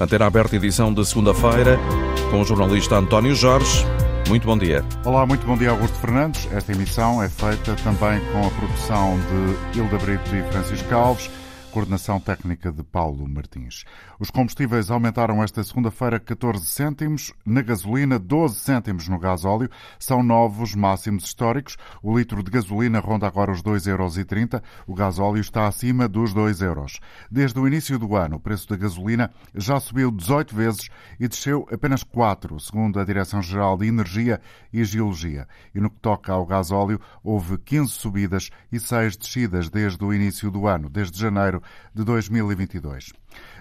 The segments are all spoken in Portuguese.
Antena aberta, edição de segunda-feira, com o jornalista António Jorge. Muito bom dia. Olá, muito bom dia, Augusto Fernandes. Esta emissão é feita também com a produção de Hilda Brito e Francisco Alves coordenação técnica de Paulo Martins. Os combustíveis aumentaram esta segunda-feira 14 cêntimos, na gasolina 12 cêntimos no gás óleo, são novos máximos históricos. O litro de gasolina ronda agora os 2,30 euros, o gás óleo está acima dos 2 euros. Desde o início do ano, o preço da gasolina já subiu 18 vezes e desceu apenas 4, segundo a Direção-Geral de Energia e Geologia. E no que toca ao gás óleo, houve 15 subidas e 6 descidas desde o início do ano, desde janeiro de 2022.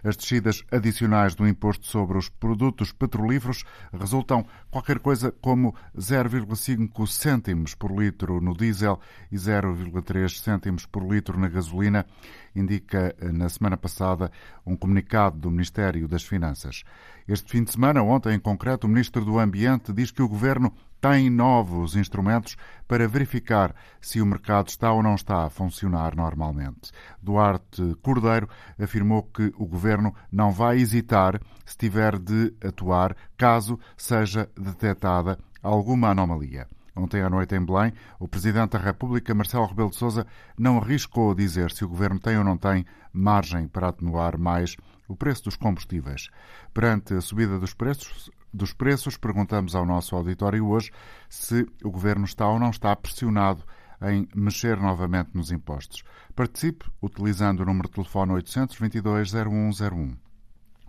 As descidas adicionais do imposto sobre os produtos petrolíferos resultam qualquer coisa como 0,5 cêntimos por litro no diesel e 0,3 cêntimos por litro na gasolina, indica na semana passada um comunicado do Ministério das Finanças. Este fim de semana, ontem em concreto, o Ministro do Ambiente diz que o Governo tem novos instrumentos para verificar se o mercado está ou não está a funcionar normalmente. Duarte Cordeiro afirmou que o governo não vai hesitar se tiver de atuar caso seja detectada alguma anomalia. Ontem à noite em Belém, o Presidente da República, Marcelo Rebelo de Sousa, não arriscou dizer se o Governo tem ou não tem margem para atenuar mais o preço dos combustíveis. Perante a subida dos preços, dos preços, perguntamos ao nosso auditório hoje se o Governo está ou não está pressionado em mexer novamente nos impostos. Participe utilizando o número de telefone 822 0101.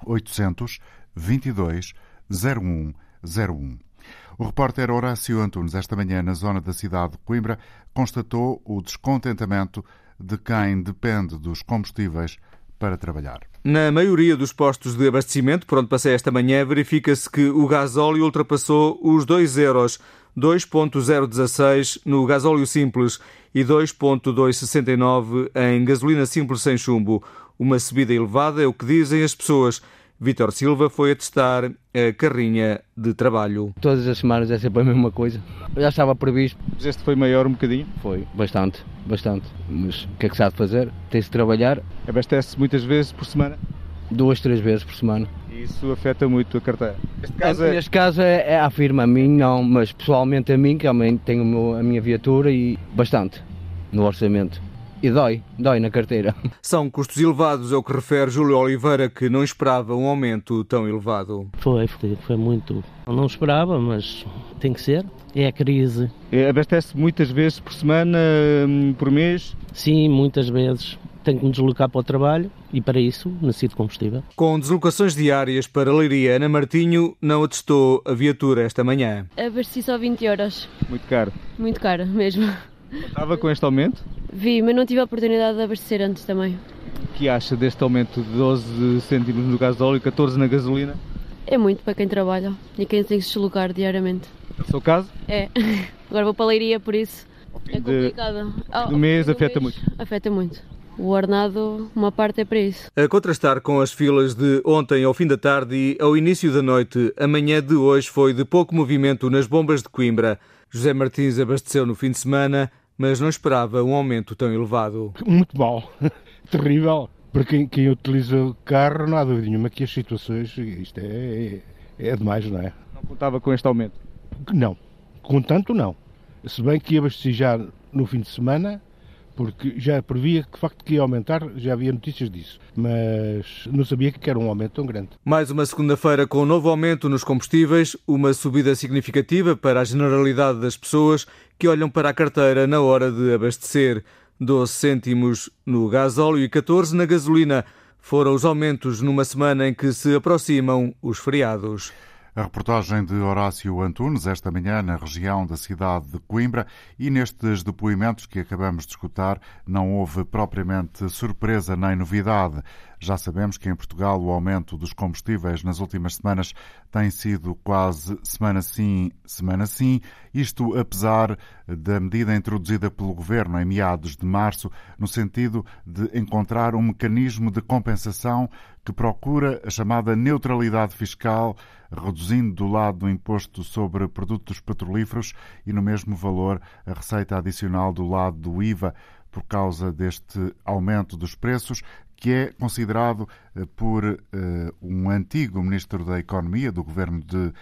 822 0101. O repórter Horácio Antunes, esta manhã na zona da cidade de Coimbra, constatou o descontentamento de quem depende dos combustíveis para trabalhar. Na maioria dos postos de abastecimento por onde passei esta manhã, verifica-se que o gasóleo ultrapassou os 2 euros, 2.016 no gasóleo simples e 2.269 em gasolina simples sem chumbo. Uma subida elevada é o que dizem as pessoas. Vítor Silva foi a testar a carrinha de trabalho. Todas as semanas é sempre a mesma coisa. Já estava previsto. Mas este foi maior um bocadinho? Foi, bastante, bastante. Mas o que é que se há de fazer? Tem-se de trabalhar. Abastece muitas vezes por semana? Duas, três vezes por semana. E isso afeta muito a carteira? Este caso é... Neste caso é, é a firma, a mim não, mas pessoalmente a mim, que também tenho a minha viatura e bastante no orçamento e dói, dói na carteira. São custos elevados, é o que refere Júlio Oliveira, que não esperava um aumento tão elevado. Foi, foi, foi muito. Não esperava, mas tem que ser. É a crise. É, abastece muitas vezes por semana, hum, por mês? Sim, muitas vezes. Tenho que me deslocar para o trabalho e para isso necessito combustível. Com deslocações diárias para Leiria, Ana Martinho não atestou a viatura esta manhã. Abasteci só 20 euros. Muito caro? Muito caro, mesmo. Estava com este aumento? Vi, mas não tive a oportunidade de abastecer antes também. O que acha deste aumento de 12 cêntimos no gasóleo e 14 na gasolina? É muito para quem trabalha e quem tem que se deslocar diariamente. É o seu caso? É. Agora vou para a Leiria, por isso é complicado. No oh, mês afeta mês, muito? Afeta muito. O ordenado, uma parte é para isso. A contrastar com as filas de ontem ao fim da tarde e ao início da noite, a manhã de hoje foi de pouco movimento nas bombas de Coimbra. José Martins abasteceu no fim de semana, mas não esperava um aumento tão elevado. Muito mal, terrível. Para quem, quem, utiliza o carro, não há dúvida nenhuma que as situações, isto é, é, é demais, não é? Não contava com este aumento? Não, com tanto não. Se bem que abasteci já no fim de semana, porque já previa que de facto que ia aumentar, já havia notícias disso, mas não sabia que era um aumento tão grande. Mais uma segunda-feira com um novo aumento nos combustíveis, uma subida significativa para a generalidade das pessoas que olham para a carteira na hora de abastecer. 12 cêntimos no gasóleo e 14 na gasolina. Foram os aumentos numa semana em que se aproximam os feriados. A reportagem de Horácio Antunes, esta manhã, na região da cidade de Coimbra, e nestes depoimentos que acabamos de escutar, não houve propriamente surpresa nem novidade. Já sabemos que em Portugal o aumento dos combustíveis nas últimas semanas tem sido quase semana sim, semana sim, isto apesar da medida introduzida pelo governo em meados de março, no sentido de encontrar um mecanismo de compensação que procura a chamada neutralidade fiscal, reduzindo do lado do imposto sobre produtos petrolíferos e no mesmo valor a receita adicional do lado do IVA por causa deste aumento dos preços, que é considerado eh, por uh, um antigo ministro da Economia do governo de uh,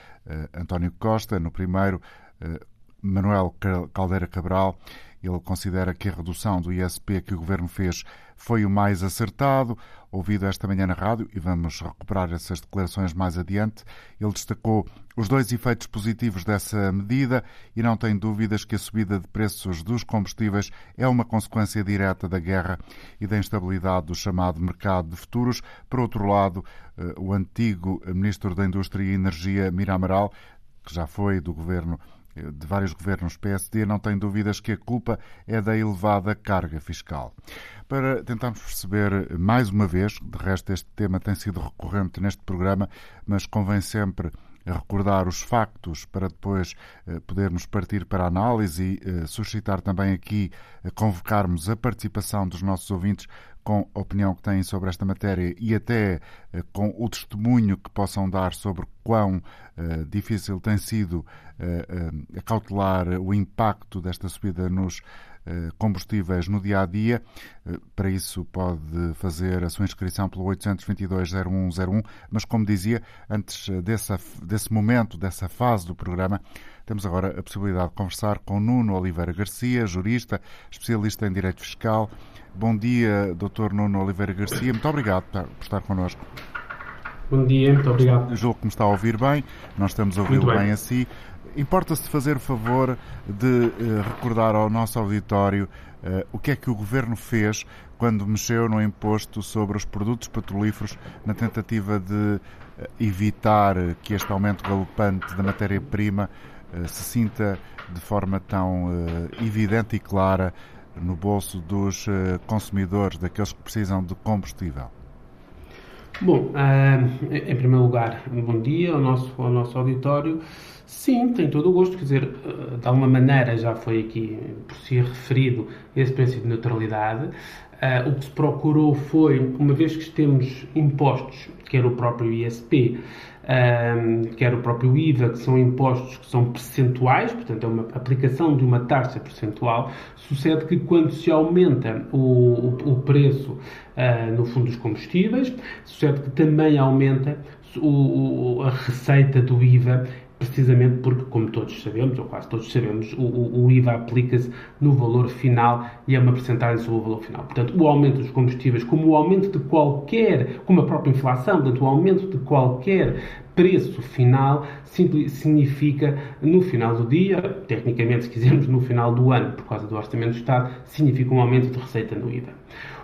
António Costa, no primeiro, uh, Manuel Caldeira Cabral. Ele considera que a redução do ISP que o governo fez foi o mais acertado. Ouvido esta manhã na rádio, e vamos recuperar essas declarações mais adiante, ele destacou os dois efeitos positivos dessa medida e não tem dúvidas que a subida de preços dos combustíveis é uma consequência direta da guerra e da instabilidade do chamado mercado de futuros. Por outro lado, eh, o antigo Ministro da Indústria e Energia, Mira Amaral, que já foi do governo de vários governos PSD, não tem dúvidas que a culpa é da elevada carga fiscal. Para tentarmos perceber mais uma vez, de resto este tema tem sido recorrente neste programa, mas convém sempre recordar os factos para depois eh, podermos partir para a análise e eh, suscitar também aqui, eh, convocarmos a participação dos nossos ouvintes com a opinião que têm sobre esta matéria e até com o testemunho que possam dar sobre quão difícil tem sido acautelar o impacto desta subida nos eh, combustíveis no dia a dia. Eh, para isso, pode fazer a sua inscrição pelo 822-0101. Mas, como dizia, antes dessa, desse momento, dessa fase do programa, temos agora a possibilidade de conversar com Nuno Oliveira Garcia, jurista, especialista em direito fiscal. Bom dia, Dr. Nuno Oliveira Garcia. Muito obrigado por estar connosco. Bom dia, muito obrigado. Julgo que me está a ouvir bem, nós estamos a ouvi-lo bem. bem a si. Importa-se fazer o favor de uh, recordar ao nosso auditório uh, o que é que o Governo fez quando mexeu no imposto sobre os produtos petrolíferos na tentativa de uh, evitar que este aumento galopante da matéria-prima se sinta de forma tão evidente e clara no bolso dos consumidores, daqueles que precisam de combustível. Bom, em primeiro lugar, bom dia ao nosso, ao nosso auditório. Sim, tem todo o gosto, quer dizer, eh, de alguma maneira já foi aqui por si referido esse princípio de neutralidade. Uh, o que se procurou foi, uma vez que temos impostos, quer o próprio ISP, um, quer o próprio IVA, que são impostos que são percentuais, portanto é uma aplicação de uma taxa percentual, sucede que quando se aumenta o, o, o preço uh, no fundo dos combustíveis, sucede que também aumenta o, a receita do IVA precisamente porque, como todos sabemos, ou quase todos sabemos, o, o IVA aplica-se no valor final e é uma porcentagem sobre o valor final. Portanto, o aumento dos combustíveis, como o aumento de qualquer, como a própria inflação, portanto, o aumento de qualquer preço final significa no final do dia, tecnicamente, se quisermos, no final do ano, por causa do Orçamento do Estado, significa um aumento de receita no IVA.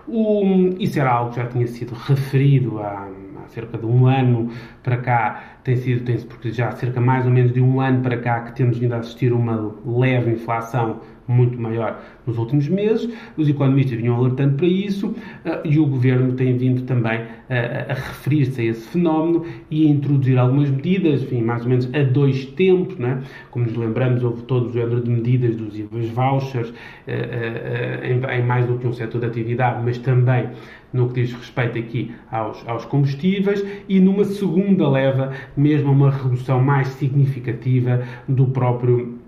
O, isso era algo que já tinha sido referido há, há cerca de um ano para cá, tem sido, tem porque já há cerca mais ou menos de um ano para cá que temos vindo a assistir uma leve inflação muito maior nos últimos meses. Os economistas vinham alertando para isso eh, e o governo tem vindo também a, a referir-se a esse fenómeno e a introduzir algumas medidas, enfim, mais ou menos a dois tempos. Né? Como nos lembramos, houve todo o género de medidas dos IVAs vouchers eh, eh, em mais do que um setor de atividade, mas também no que diz respeito aqui aos, aos combustíveis e numa segunda leva mesmo uma redução mais significativa do próprio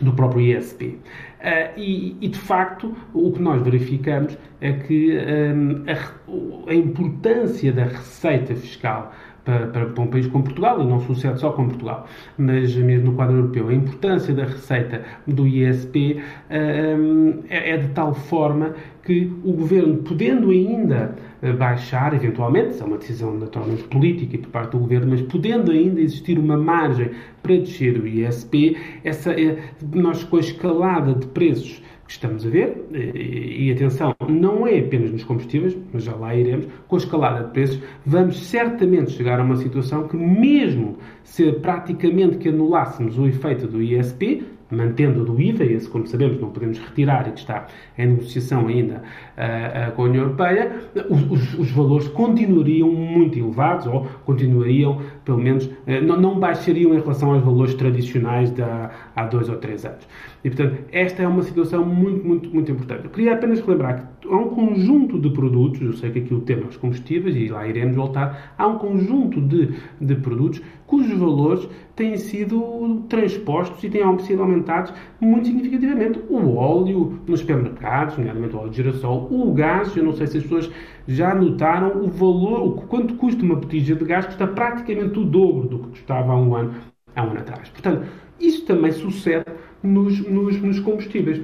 do próprio ISP. Uh, ah, e, e, de facto, o que nós verificamos é que um, a, a, importância da receita fiscal para, para, para, um país como Portugal, e não sucede só com Portugal, mas mesmo no quadro europeu, a importância da receita do ISP um, é, é de tal forma que o governo, podendo ainda eh, baixar, eventualmente, isso é uma decisão naturalmente política e por parte do governo, mas podendo ainda existir uma margem para descer o ISP, essa, nós com a escalada de preços que estamos a ver, e, atenção, não é apenas nos combustíveis, mas já lá iremos, com a escalada de preços, vamos certamente chegar a uma situação que, mesmo se praticamente que anulássemos o efeito do ISP, mantendo do IVA, esse, como sabemos, não podemos retirar e que está em negociação ainda uh, uh, com a União Europeia, os, os, os, valores continuariam muito elevados ou continuariam, pelo menos, uh, não, baixariam em relação aos valores tradicionais há, há dois ou três anos. E, portanto, esta é uma situação muito, muito, muito importante. Eu queria apenas relembrar que há um conjunto de produtos, eu sei que aqui o tema é os combustíveis e lá iremos voltar, há um conjunto de, de produtos cujos valores têm sido transpostos e têm sido aumentados muito significativamente. O óleo nos supermercados, nomeadamente o óleo de girassol, o gás, eu não sei se as pessoas já notaram o valor, o quanto custa uma botija de gás, custa praticamente o dobro do que custava há um ano, há um ano atrás. Portanto, isso também sucede nos, nos, nos combustíveis.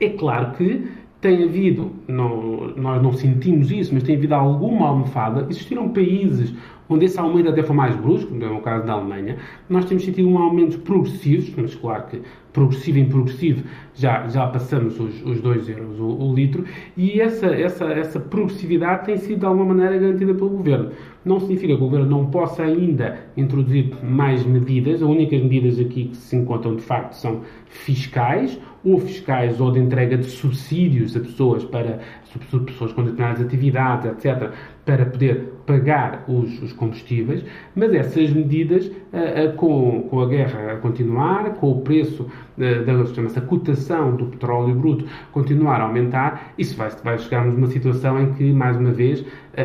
É claro que tem havido, não, nós não sentimos isso, mas tem havido alguma almofada. Existiram países onde esse aumento até foi mais brusco, como é o caso da Alemanha. Nós temos sentido um aumento progressivos, mas claro que progressivo em progressivo já, já passamos os, os 2 euros o, o, litro, e essa, essa, essa progressividade tem sido de alguma maneira garantida pelo Governo. Não significa que o Governo não possa ainda introduzir mais medidas, as únicas medidas aqui que se encontram de facto são fiscais, ou fiscais ou de entrega de subsídios a pessoas para pessoas com determinadas atividades, etc., para poder pagar os, os combustíveis, mas essas medidas, uh, uh, com, com a guerra a continuar, com o preço uh, da chama-se cotação do petróleo bruto continuar a aumentar, isso vai, vai chegarmos numa situação em que, mais uma vez,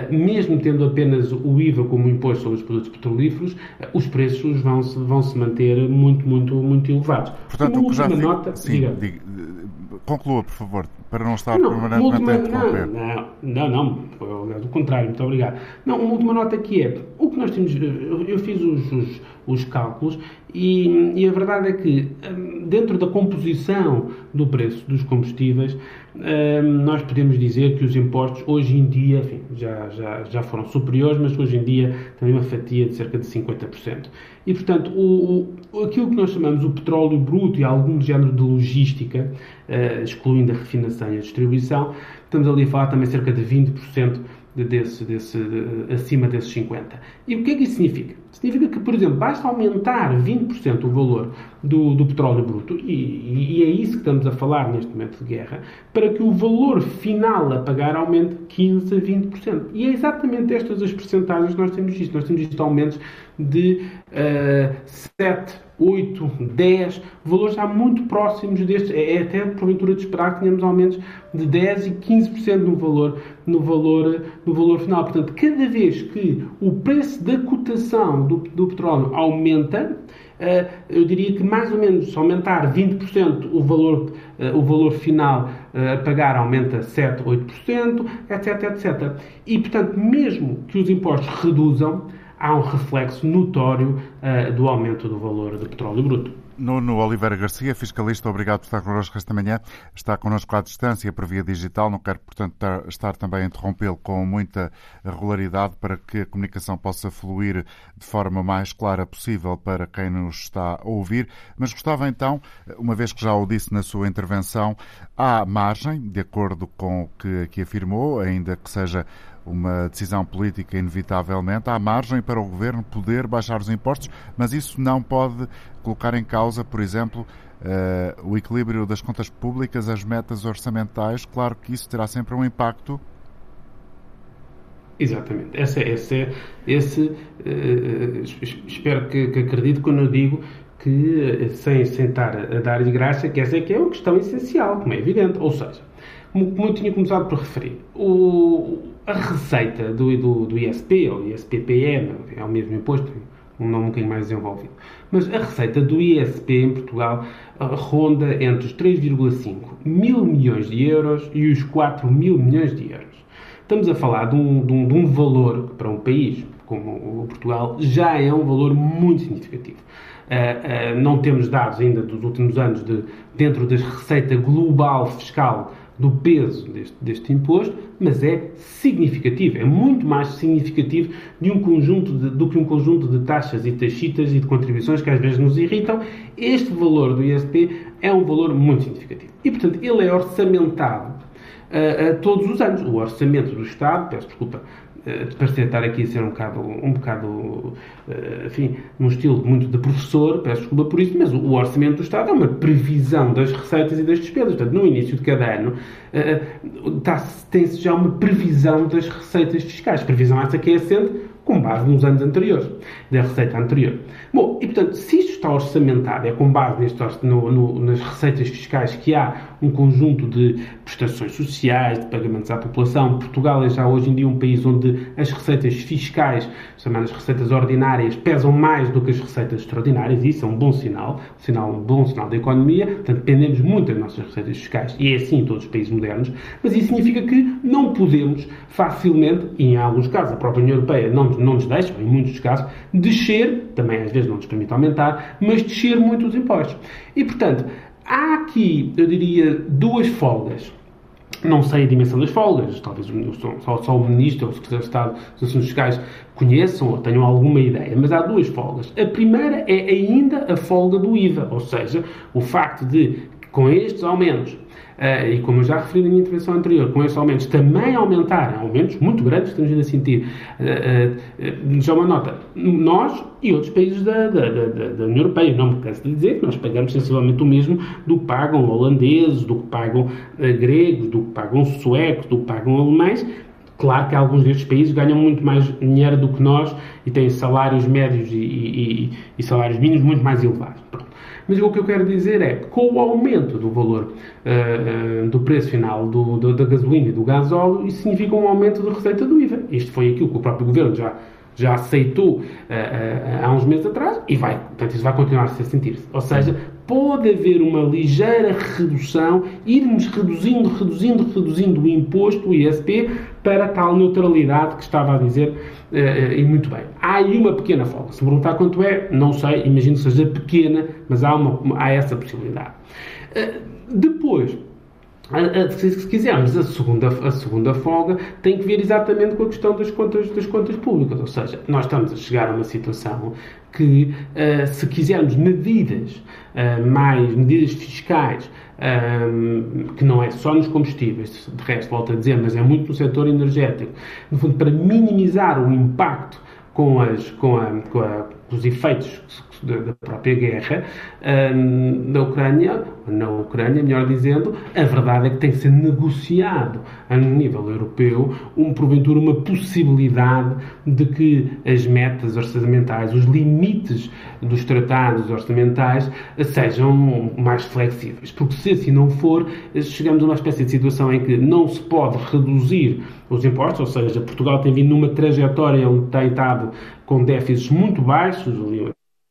mesmo tendo apenas o IVA como imposto sobre os produtos petrolíferos, os preços vão se, vão -se manter muito, muito, muito elevados. Portanto, uma última nota. Sim, diga. Diga, conclua, por favor, para não estar não, permanentemente a interromper. Não, não, não, não, do contrário, muito obrigado. Não, uma última nota aqui é, o que nós temos, eu fiz os, os, os cálculos e, e, a verdade é que hum, dentro da composição do preço dos combustíveis, hum, nós podemos dizer que os impostos hoje em dia, enfim, já, já, já foram superiores, mas hoje em dia têm uma fatia de cerca de 50%. E, portanto, o, o, aquilo que nós chamamos o petróleo bruto e algum género de logística, uh, excluindo a refinação e a distribuição, estamos ali a falar também cerca de 20% desse, desse, de, acima desses 50. E o que é que isso significa? Significa que, por exemplo, basta aumentar 20% o valor do, do petróleo bruto, e, e, é isso que estamos a falar neste momento de guerra, para que o valor final a pagar aumente 15% a 20%. E é exatamente estas as percentagens que nós temos visto. Nós temos visto aumentos de uh, 7, 8, 10, valores já muito próximos destes. É, é até porventura de esperar que tenhamos aumentos de 10 e 15% no valor, no, valor, no valor final. Portanto, cada vez que o preço da cotação do, do petróleo aumenta, uh, eu diria que mais ou menos se aumentar 20% o valor, uh, o valor final uh, a pagar aumenta 7, 8%, etc, etc. E, portanto, mesmo que os impostos reduzam, há um reflexo notório uh, do aumento do valor do petróleo bruto. Nuno Oliveira Garcia, fiscalista, obrigado por estar connosco esta manhã. Está connosco à distância por via digital. Não quero, portanto, estar também a interrompê-lo com muita regularidade para que a comunicação possa fluir de forma mais clara possível para quem nos está a ouvir. Mas gostava então, uma vez que já o disse na sua intervenção, há margem, de acordo com o que aqui afirmou, ainda que seja uma decisão política, inevitavelmente, há margem para o governo poder baixar os impostos, mas isso não pode colocar em causa, por exemplo, uh, o equilíbrio das contas públicas, as metas orçamentais. Claro que isso terá sempre um impacto. Exatamente. Esse, esse, esse uh, espero que, que acredite quando eu digo que, sem, sem estar a dar graça, que essa é que é uma questão essencial, como é evidente. Ou seja, como eu tinha começado por referir, o, a receita do, do, do ISP, ou ISPPE, é o mesmo imposto, um nome um bocadinho mais desenvolvido, mas a receita do ISP em Portugal ronda entre os 3,5 mil milhões de euros e os 4 mil milhões de euros. Estamos a falar de um, de um, de um valor para um país como o Portugal já é um valor muito significativo. Uh, uh, não temos dados ainda dos últimos anos de, dentro da receita global fiscal do peso deste, deste imposto, mas é significativo, é muito mais significativo de um conjunto de, do que um conjunto de taxas e taxitas e de contribuições que às vezes nos irritam. Este valor do ISP é um valor muito significativo. E, portanto, ele é orçamentado uh, todos os anos. O orçamento do Estado, peço desculpa, de parecer estar aqui a ser um bocado, um bocado enfim, num estilo muito de professor, peço desculpa por isso, mas o orçamento do Estado é uma previsão das receitas e das despesas. Portanto, no início de cada ano, tem-se já uma previsão das receitas fiscais. Previsão essa que é assente com base nos anos anteriores, da receita anterior. Bom, e portanto, se isto está orçamentado, é com base neste, no, no, nas receitas fiscais que há um conjunto de prestações sociais, de pagamentos à população. Portugal é já hoje em dia um país onde as receitas fiscais, chamadas receitas ordinárias, pesam mais do que as receitas extraordinárias, e isso é um bom sinal, um, sinal, um bom sinal da economia, portanto dependemos muito das nossas receitas fiscais, e é assim em todos os países modernos, mas isso significa que não podemos facilmente, e em alguns casos a própria União Europeia não, não nos deixa, em muitos casos, descer, também às vezes não nos permite aumentar, mas descer muito os impostos. E portanto, há aqui, eu diria, duas folgas. Não sei a dimensão das folgas, talvez só, só o Ministro ou o Secretário de Estado dos Assuntos Fiscais conheçam ou tenham alguma ideia, mas há duas folgas. A primeira é ainda a folga do IVA, ou seja, o facto de, com estes aumentos, Uh, e como eu já referi na minha intervenção anterior, com esses aumentos também aumentarem, aumentos muito grandes que estamos a sentir, uh, uh, já uma nota, nós e outros países da, da, da, da, União Europeia, não me canso de dizer que nós pagamos sensivelmente o mesmo do que pagam holandeses, do que pagam gregos, do que pagam suecos, do que pagam alemães, Claro que alguns destes países ganham muito mais dinheiro do que nós e têm salários médios e, e, e salários mínimos muito mais elevados. Pronto. Mas o que eu quero dizer é, com o aumento do valor uh, do preço final do, do, da gasolina e do gasóleo, isso significa um aumento da receita do IVA. Isto foi aquilo que o próprio governo já, já aceitou uh, uh, há uns meses atrás e vai, portanto, isso vai continuar a sentir-se. Ou seja, pode haver uma ligeira redução, irmos reduzindo, reduzindo, reduzindo o imposto, o ISP, para tal neutralidade que estava a dizer, e muito bem. Há aí uma pequena folga. Se me perguntar quanto é, não sei, imagino que seja pequena, mas há, uma, há essa possibilidade. Depois, se quisermos a segunda, a segunda folga, tem que ver exatamente com a questão das contas, das contas públicas. Ou seja, nós estamos a chegar a uma situação que, uh, se quisermos medidas, uh, mais medidas fiscais, um, que não é só nos combustíveis, de resto, volto a dizer, mas é muito no setor energético, no fundo, para minimizar o impacto com, as, com, a, com, a, com os efeitos da, própria guerra uh, na Ucrânia, na Ucrânia, melhor dizendo, a verdade é que tem que ser negociado a nível europeu, um, porventura, uma possibilidade de que as metas orçamentais, os limites dos tratados orçamentais sejam mais flexíveis. Porque se assim não for, chegamos a uma espécie de situação em que não se pode reduzir os impostos, ou seja, Portugal tem vindo numa trajetória onde tem estado com déficits muito baixos,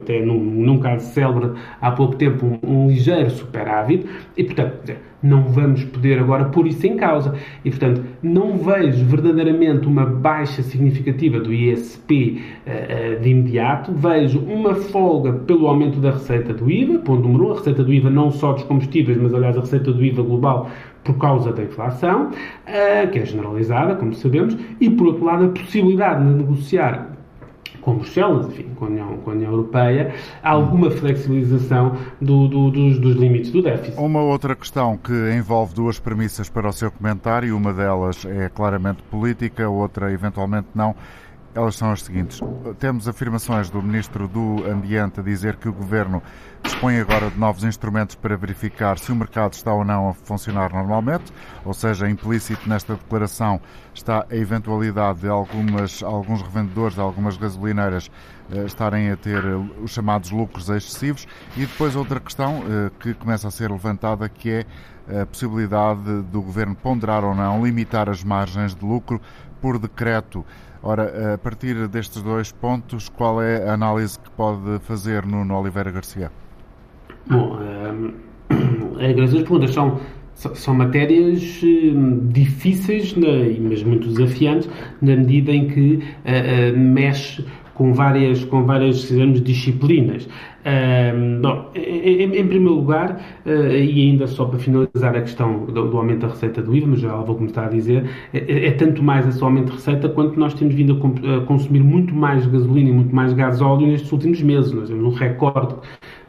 até num, num caso célebre há pouco tempo, um, um ligeiro superávit, e portanto, não vamos poder agora pôr isso em causa. E portanto, não vejo verdadeiramente uma baixa significativa do ISP uh, uh, de imediato, vejo uma folga pelo aumento da receita do IVA, ponto número um, a receita do IVA não só dos combustíveis, mas aliás a receita do IVA global por causa da inflação, uh, que é generalizada, como sabemos, e por outro lado a possibilidade de negociar com Bruxelas, enfim, com a União, com a União Europeia, alguma flexibilização do, do, dos, dos, limites do déficit. Uma outra questão que envolve duas premissas para o seu comentário, uma delas é claramente política, outra eventualmente não. Elas são as seguintes. Temos afirmações do Ministro do Ambiente a dizer que o Governo dispõe agora de novos instrumentos para verificar se o mercado está ou não a funcionar normalmente, ou seja, implícito nesta declaração está a eventualidade de algumas, alguns revendedores, algumas gasolineiras eh, estarem a ter eh, os chamados lucros excessivos. E depois outra questão eh, que começa a ser levantada que é a possibilidade do Governo ponderar ou não, limitar as margens de lucro por decreto. Ora, a partir destes dois pontos, qual é a análise que pode fazer Nuno Oliveira Garcia? Bom, é, as perguntas são, são matérias hum, difíceis, mas muito desafiantes, na medida em que uh, uh, mexe com várias, com várias digamos, disciplinas. Bom, em, em, primeiro lugar, uh, e ainda só para finalizar a questão do, do, aumento da receita do IVA, mas já vou começar a dizer, é, é tanto mais esse aumento de receita quanto nós temos vindo a, a, consumir muito mais gasolina e muito mais gás óleo nestes últimos meses. Nós temos um recorde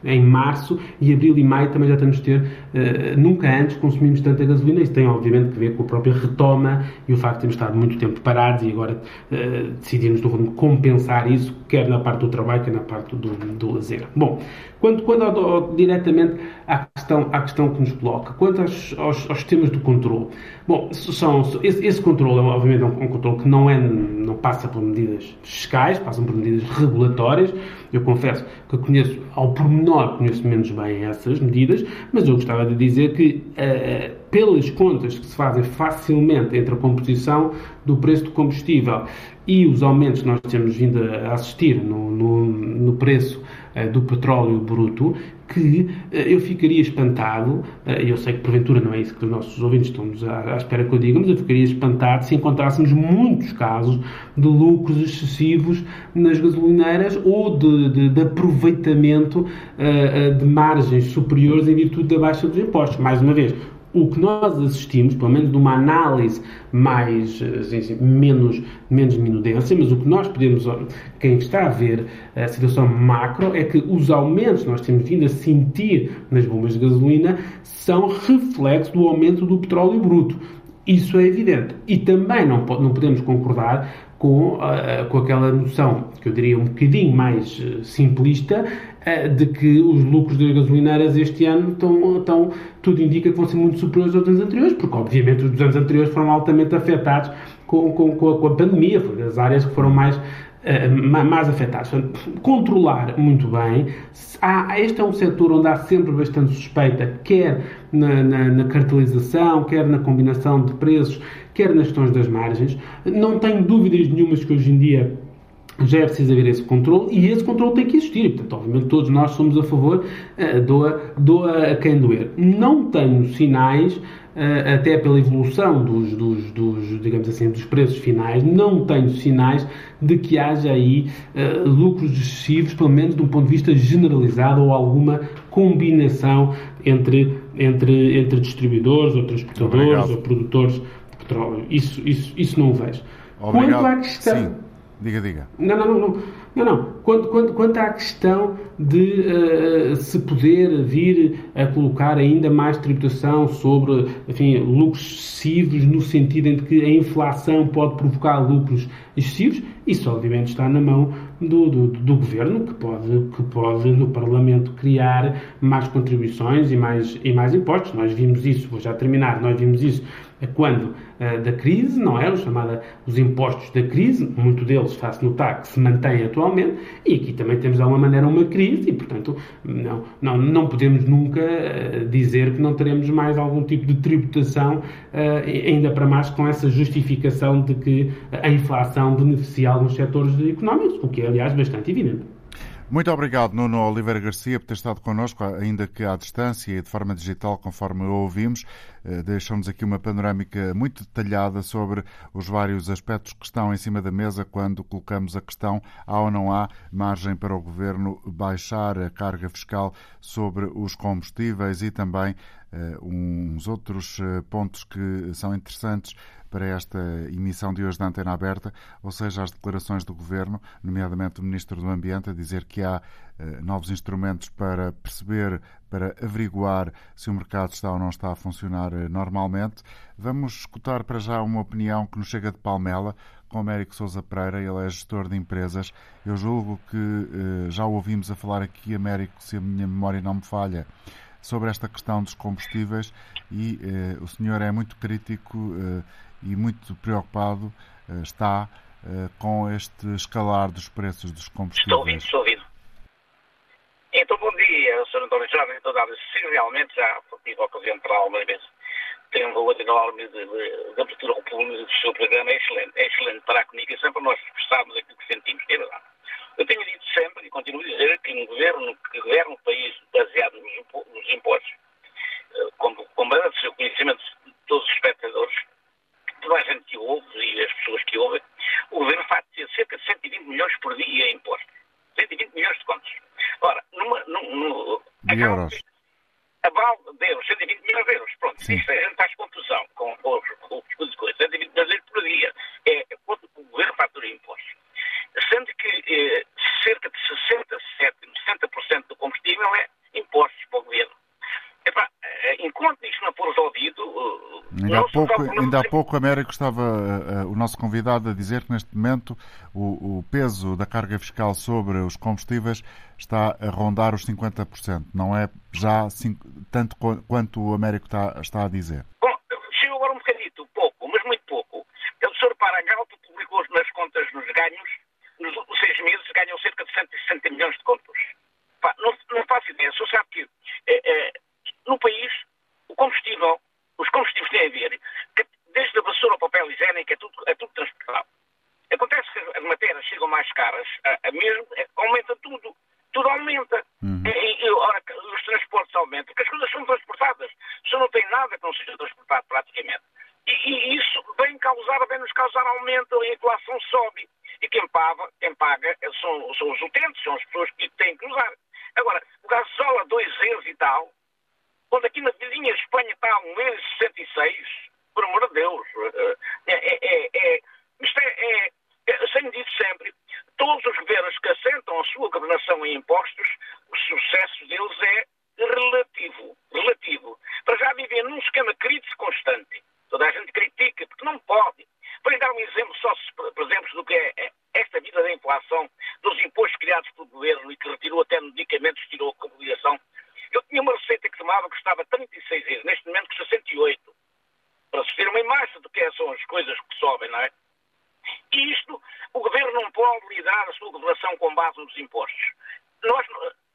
em março e abril e maio também já estamos a ter, uh, nunca antes consumimos tanta gasolina. Isso tem, obviamente, que ver com a própria retoma e o facto de termos estado muito tempo parados e agora uh, decidimos, no fundo, compensar isso, quer na parte do trabalho, quer na parte do, do lazer. Bom, quando, quando ao, diretamente à questão, à questão que nos coloca, quanto aos, aos, aos sistemas de controle, bom, são, esse, esse controle, é, obviamente, é um, um controle que não, é, não passa por medidas fiscais, passam por medidas regulatórias. Eu confesso que conheço, ao pormenor, conheço menos bem essas medidas, mas eu gostava de dizer que, uh, pelas contas que se fazem facilmente entre a composição do preço do combustível e os aumentos que nós temos vindo a assistir no, no, no preço do petróleo bruto, que uh, eu ficaria espantado, e eu sei que porventura não é isso que os nossos ouvintes estão à, espera que eu diga, mas eu ficaria espantado se encontrássemos muitos casos de lucros excessivos nas gasolineiras ou de, de, de aproveitamento de margens superiores em virtude da baixa dos impostos. Mais uma vez, o que nós assistimos, pelo menos numa análise mais, assim, menos, menos minudência, mas o que nós podemos, quem está a ver a situação macro, é que os aumentos que nós temos vindo a sentir nas bombas de gasolina são reflexo do aumento do petróleo bruto. Isso é evidente. E também não, não podemos concordar com, uh, com aquela noção, que eu diria um bocadinho mais uh, simplista, de que os lucros das gasolineiras este ano estão, estão, tudo indica que vão ser muito superiores aos anos anteriores, porque obviamente os anos anteriores foram altamente afetados com, com, com, a, com a pandemia, foram as áreas que foram mais mais afetados. Portanto, controlar muito bem. Há, este é um setor onde há sempre bastante suspeita, quer na, na, na, cartelização, quer na combinação de preços, quer nas questões das margens. Não tenho dúvidas nenhumas que hoje em dia já é preciso haver esse controle e esse controle tem que existir. Portanto, obviamente, todos nós somos a favor, uh, doa, doa a quem doer. Não tenho sinais, uh, até pela evolução dos, dos, dos, digamos assim, dos preços finais, não tenho sinais de que haja aí uh, lucros excessivos, pelo menos de um ponto de vista generalizado ou alguma combinação entre, entre, entre distribuidores ou transportadores Obrigado. ou produtores de petróleo. Isso, isso, isso não o vejo. Obrigado. Quanto à questão... Sim. Diga, diga. Não, não, não. não. Não. Quanto, quanto, quanto à questão de uh, se poder vir a colocar ainda mais tributação sobre enfim, lucros excessivos, no sentido em que a inflação pode provocar lucros excessivos, isso obviamente está na mão do, do, do governo, que pode, que pode no Parlamento criar mais contribuições e mais, e mais impostos. Nós vimos isso, vou já terminar, nós vimos isso quando uh, da crise, não é? Os, chamada, os impostos da crise, muito deles faz notar que se mantêm atualmente, e aqui também temos de alguma maneira uma crise, e portanto não, não, não podemos nunca uh, dizer que não teremos mais algum tipo de tributação, uh, ainda para mais com essa justificação de que a inflação beneficia alguns setores económicos, o que é aliás bastante evidente. Muito obrigado, Nuno Oliveira Garcia, por ter estado connosco, ainda que à distância e de forma digital, conforme ouvimos. Eh, deixou-nos aqui uma panorâmica muito detalhada sobre os vários aspectos que estão em cima da mesa quando colocamos a questão há ou não há margem para o Governo baixar a carga fiscal sobre os combustíveis e também uh, uns outros uh, pontos que são interessantes para esta emissão de hoje da Antena Aberta, ou seja, as declarações do Governo, nomeadamente do Ministro do Ambiente, a dizer que há eh, novos instrumentos para perceber, para averiguar se o mercado está ou não está a funcionar eh, normalmente. Vamos escutar para já uma opinião que nos chega de Palmela, com Américo Sousa Pereira, ele é gestor de empresas. Eu julgo que eh, já ouvimos a falar aqui, Américo, se a minha memória não me falha, sobre esta questão dos combustíveis e o senhor é muito crítico e muito preocupado uh, está uh, com este escalar dos preços dos combustíveis. Estou ouvindo, estou ouvindo. Então, bom dia, Sr. António Jorge. Então, sim, realmente já tive a ocasião para algumas vezes. Tem um valor enorme de, de, de abertura ao público do seu programa. É excelente, é excelente para a comunicação, para nós expressarmos aquilo que sentimos. É verdade. Eu tenho dito sempre e continuo a dizer que um governo que governa um país baseado nos impostos, eh, com, com base no seu conhecimento de todos os espectadores, toda a gente que ouve e as pessoas que ouvem, o governo faz cerca de 120 milhões por dia em impostos. 120 milhões de contos. Ora, numa, numa, de euros. A balde de euros, 120 milhões de euros. Pronto, Sim. isto é, faz confusão com, com, com as coisas. 120 milhões de euros por dia. É, é quanto o governo fatura impostos. Sendo que eh, cerca de 67, 60% do combustível é Epá, eh, enquanto isto não for resolvido. Eh, ainda há, pouco, ainda há pouco, Américo, estava uh, uh, o nosso convidado a dizer que neste momento o, o, peso da carga fiscal sobre os combustíveis está a rondar os 50%. Não é já cinco, tanto quanto o Américo está, está a dizer. Bom, chegou agora um bocadito, pouco, mas muito pouco. O senhor para publicou nas contas, nos ganhos, nos últimos seis meses ganham cerca de 160 milhões de contos. Não, não faço ideia. O senhor sabe que. É, é, no país o combustível os combustíveis têm a ver, desde a vassoura ao papel higiênico é tudo, é tudo transportado. Acontece que as matérias chegam mais caras, a, a mesmo, é, aumenta tudo. Tudo aumenta. Uhum. E, e, ora, os transportes aumentam, porque as coisas são transportadas. Se não tem nada que não seja transportado praticamente. E, e isso vem causar, vem nos causar aumento, a inflação sobe. E quem paga, quem paga são, são os utentes, são as pessoas que têm que usar. Agora, o gasóleo a 2 euros e tal, quando aqui na vizinha Espanha está a 1,66€, por amor de Deus. É, é, é, é isto é, é, é, sem dizer sempre, todos os governos que assentam a sua governação em impostos, o sucesso deles é relativo. Relativo. Para já viver num esquema crítico constante. Toda a gente critica, porque não pode. Para dar um exemplo só, por exemplo, do que é esta vida da inflação, dos impostos criados pelo governo e que retirou até medicamentos, tirou a comunicação eu tinha uma receita que tomava que custava 36 euros, neste momento custa 108. Para se ter uma imagem do que são as coisas que sobem, não é? E isto, o governo não pode lidar a sua governação com base nos impostos. Nós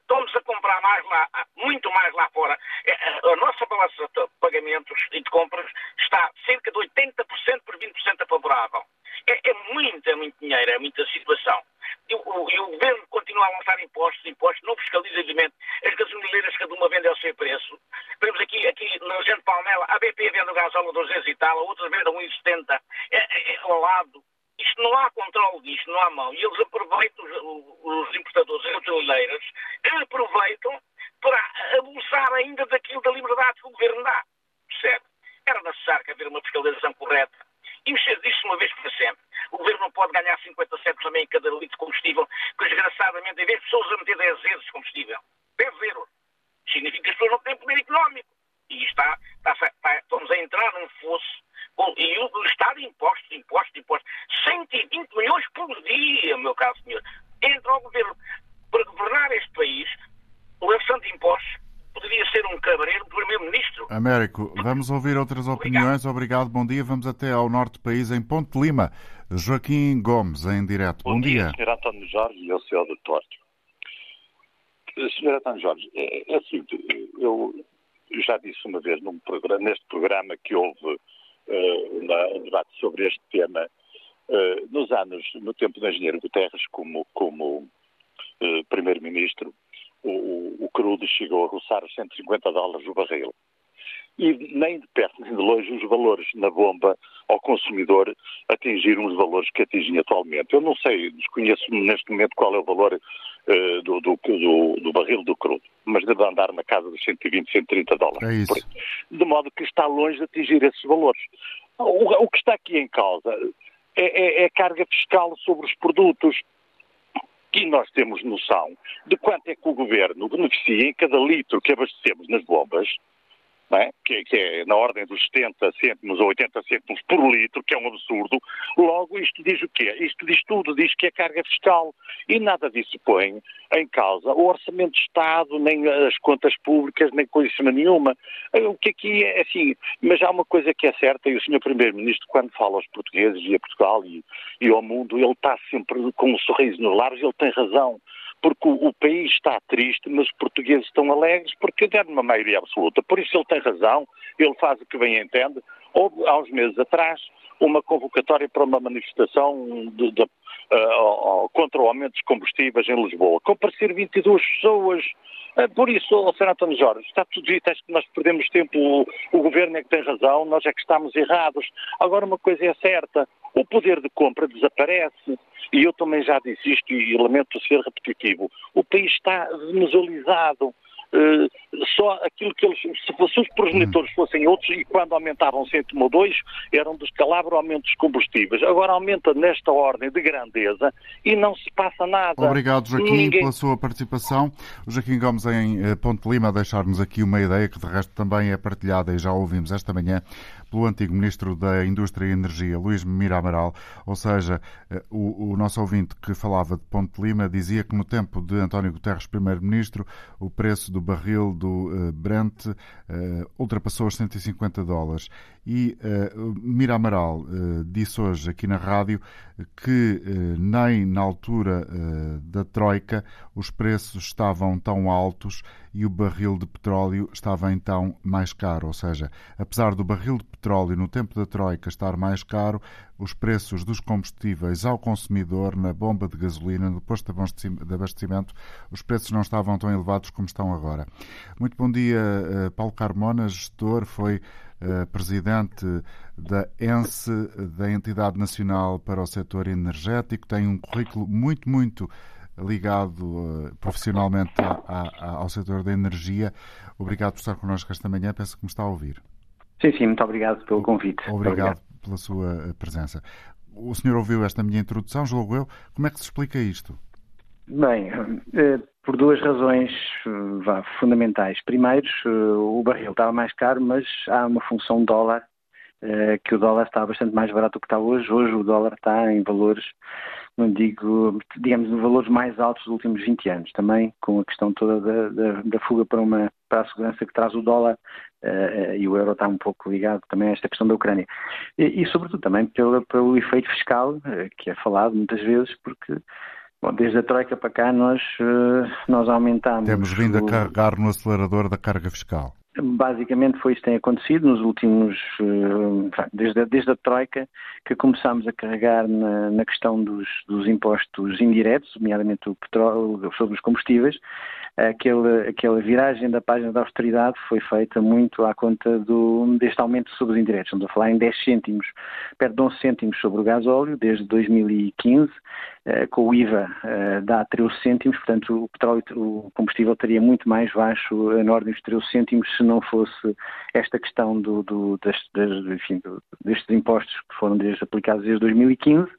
estamos a comprar mais lá, muito mais lá fora. É, a nossa balança de pagamentos e de compras está cerca de 80% por 20% favorável. É, é muito, é muito dinheiro, é muita situação e o, e o governo continua a lançar impostos, impostos, não fiscaliza evidentemente as gasolineras cada uma vende ao seu preço. Vemos aqui, aqui na Gente Palmela, a BP vende o gás a 200 e tal, a outras vendem a 1,70 é, é, é, ao lado. Isto não há controle disto, não há mão. E eles aproveitam, os, os importadores as gasolineras, aproveitam para abusar ainda daquilo da liberdade que o governo dá. Percebe? Era necessário que haver uma fiscalização correta e mexer disto uma vez para sempre. O governo não pode ganhar 50 céntimos também em cada litro de combustível, que desgraçadamente, em vez de pessoas a meter 10 euros de combustível, 10 euros, significa que as pessoas não têm poder económico. E está, está, está, estamos a entrar num fosso com, e o Estado impostos, impostos, impostos. 120 milhões por dia, meu caro senhor. Entra o governo para governar este país, o de impostos poderia ser um cabreiro do Vamos ouvir outras opiniões. Obrigado. Bom dia. Vamos até ao norte do país, em Ponte Lima. Joaquim Gomes, em direto. Bom, bom dia. dia. Sr. António Jorge e ao Sr. Doutor. Sr. António Jorge, é, é assim, eu já disse uma vez num programa, neste programa que houve uh, um debate sobre este tema, uh, nos anos, no tempo do engenheiro Guterres como, como uh, primeiro-ministro, o, o crudo chegou a roçar os 150 dólares o barril. E nem de perto nem de longe os valores na bomba ao consumidor atingiram os valores que atingem atualmente. Eu não sei, desconheço neste momento qual é o valor uh, do, do, do, do, barril do crudo, mas deve andar na casa dos 120, 130 dólares. É. De modo que está longe de atingir esses valores. O, o que está aqui em causa é, é, é a carga fiscal sobre os produtos e nós temos noção de quanto é que o governo beneficia em cada litro que abastecemos nas bombas, é? Que, que, é na ordem dos 70 cêntimos ou 80 cêntimos por litro, que é um absurdo. Logo, isto diz o quê? Isto diz tudo, diz que é carga fiscal. E nada disso põe em causa o orçamento de Estado, nem as contas públicas, nem coisa nenhuma. O que aqui é assim, mas há uma coisa que é certa, e o Sr. Primeiro-Ministro, quando fala aos portugueses e a Portugal e, e ao mundo, ele está sempre com um sorriso nos lábios, ele tem razão porque o, o, país está triste, mas os portugueses estão alegres porque deram uma maioria absoluta. Por isso ele tem razão, ele faz o que bem entende. Houve, há uns meses atrás, uma convocatória para uma manifestação de, de, uh, contra o aumento dos combustíveis em Lisboa. Compareceram 22 pessoas. Uh, por isso, oh, Sr. António Jorge, está tudo dito, acho que nós perdemos tempo, o, o governo é que tem razão, nós é que estamos errados. Agora, uma coisa é certa, o poder de compra desaparece. E eu também já disse isto e lamento ser repetitivo. O país está venezuelizado. Uh, só aquilo que eles, se, se os progenitores fossem outros e quando aumentavam cêntimo ou dois, eram descalabro o aumento dos combustíveis. Agora aumenta nesta ordem de grandeza e não se passa nada. Obrigado, Joaquim, Ninguém... pela sua participação. O Joaquim Gomes em eh, Ponte Lima a deixar-nos aqui uma ideia que de resto também é partilhada e já ouvimos esta manhã pelo antigo Ministro da Indústria e Energia, Luís Mira Amaral, ou seja, eh, o, o, nosso ouvinte que falava de Ponte Lima dizia que no tempo de António Guterres, Primeiro-Ministro, o preço do barril do uh, Brent uh, ultrapassou os 150 dólares. E Mira Amaral disse hoje aqui na rádio que nem na altura da Troika os preços estavam tão altos e o barril de petróleo estava então mais caro. Ou seja, apesar do barril de petróleo no tempo da Troika estar mais caro, os preços dos combustíveis ao consumidor na bomba de gasolina, no posto de abastecimento, os preços não estavam tão elevados como estão agora. Muito bom dia, eh, Paulo Carmona, gestor, foi uh, presidente da ENSE, da Entidade Nacional para o Setor Energético, tem um currículo muito, muito ligado uh, profissionalmente a, a, ao setor da energia. Obrigado por estar connosco esta manhã. Penso que me está a ouvir. Sim, sim, muito obrigado pelo convite. Obrigado, obrigado. pela sua presença. O senhor ouviu esta minha introdução, julgo eu. Como é que se explica isto? Bem, eh, por duas razões vá, fundamentais. Primeiro, eh, o barril estava mais caro, mas há uma função dólar, eh, que o dólar está bastante mais barato do que está hoje. Hoje o dólar está em valores não digo, digamos, valores mais altos dos últimos 20 anos, também com a questão toda da, da, da fuga para, uma, para a segurança que traz o dólar uh, e o euro está um pouco ligado também a esta questão da Ucrânia. E, e sobretudo também pelo, pelo efeito fiscal, uh, que é falado muitas vezes, porque Bom, desde a Troika para cá nós, nós aumentamos. Temos vindo o... a carregar no acelerador da carga fiscal. Basicamente foi isso que tem acontecido nos últimos, eh, desde a, desde a Troika, que começámos a carregar na, na questão dos, dos, impostos indiretos, nomeadamente o petróleo, sobre os combustíveis. Aquela viragem da página da austeridade foi feita muito à conta do, deste aumento sobre os indiretos. Estamos a falar em 10 cêntimos, perto de 11 cêntimos sobre o gás óleo, desde 2015. Eh, com o IVA eh, dá 13 cêntimos, portanto o petróleo, o combustível estaria muito mais baixo na ordem dos 13 cêntimos se não fosse esta questão do, do, enfim, do, destes impostos que foram desde, aplicados desde 2015.